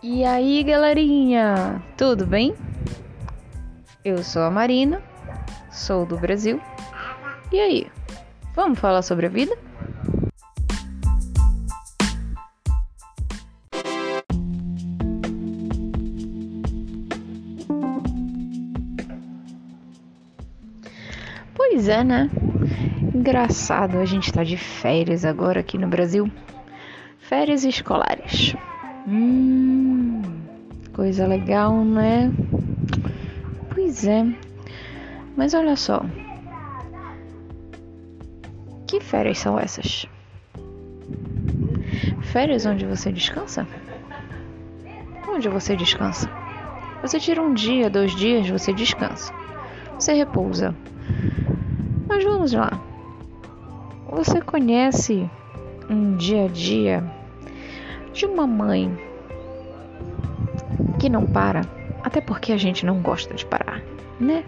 E aí, galerinha, tudo bem? Eu sou a Marina, sou do Brasil. E aí, vamos falar sobre a vida? Pois é, né? Engraçado, a gente tá de férias agora aqui no Brasil. Férias escolares. Hum, coisa legal, né? Pois é. Mas olha só. Que férias são essas? Férias onde você descansa? Onde você descansa? Você tira um dia, dois dias, você descansa. Você repousa. Mas vamos lá. Você conhece um dia a dia de uma mãe que não para, até porque a gente não gosta de parar, né?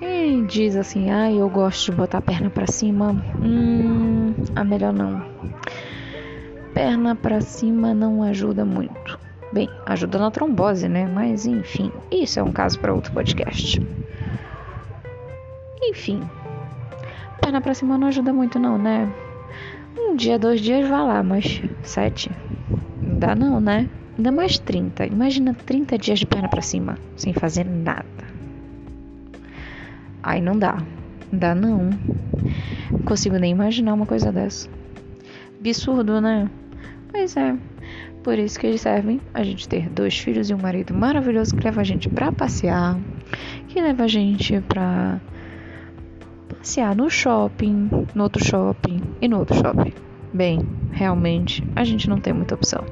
E diz assim: "Ah, eu gosto de botar a perna para cima". Hum, a melhor não. Perna para cima não ajuda muito. Bem, ajuda na trombose, né? Mas enfim, isso é um caso para outro podcast. Enfim, perna pra cima não ajuda muito não, né? Um dia, dois dias, vá lá, mas sete? Não dá não, né? Ainda mais 30. Imagina 30 dias de perna pra cima, sem fazer nada. Aí não dá. Não dá não. Não consigo nem imaginar uma coisa dessa. Absurdo, né? Pois é. Por isso que eles servem a gente ter dois filhos e um marido maravilhoso que leva a gente pra passear, que leva a gente pra passear no shopping, no outro shopping e no outro shopping. Bem, realmente a gente não tem muita opção.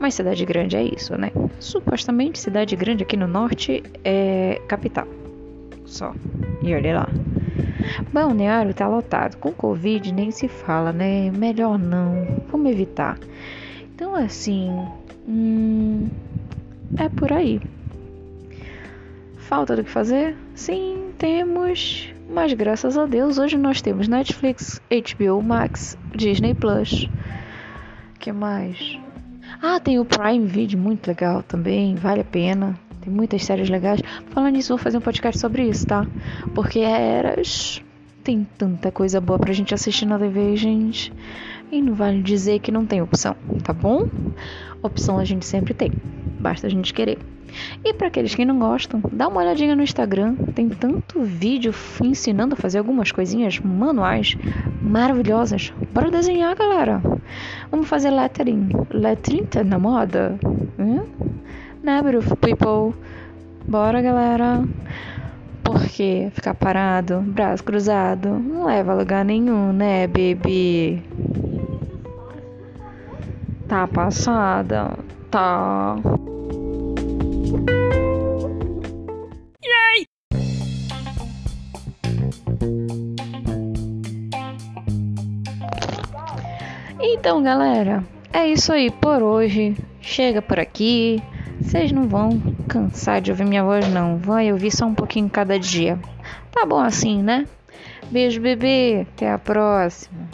Mas cidade grande é isso, né? Supostamente cidade grande aqui no norte é capital. Só. E olha lá. Balneário tá lotado. Com Covid nem se fala, né? Melhor não. Vamos evitar. Então, assim. Hum, é por aí. Falta do que fazer? Sim, temos. Mas graças a Deus, hoje nós temos Netflix, HBO Max, Disney Plus. que mais? Ah, tem o Prime Video, muito legal também, vale a pena. Tem muitas séries legais. Falando nisso, vou fazer um podcast sobre isso, tá? Porque eras. Tem tanta coisa boa pra gente assistir na TV, gente. E não vale dizer que não tem opção, tá bom? Opção a gente sempre tem. Basta a gente querer. E para aqueles que não gostam, dá uma olhadinha no Instagram. Tem tanto vídeo ensinando a fazer algumas coisinhas manuais maravilhosas. Bora desenhar, galera. Vamos fazer lettering. Lettering tá na moda? Hum? Né, people? Bora, galera. Porque ficar parado, braço cruzado, não leva a lugar nenhum, né, baby? Tá passada? Tá. Yay! Então, galera, é isso aí por hoje. Chega por aqui. Vocês não vão cansar de ouvir minha voz, não. Vai ouvir só um pouquinho cada dia. Tá bom assim, né? Beijo, bebê. Até a próxima.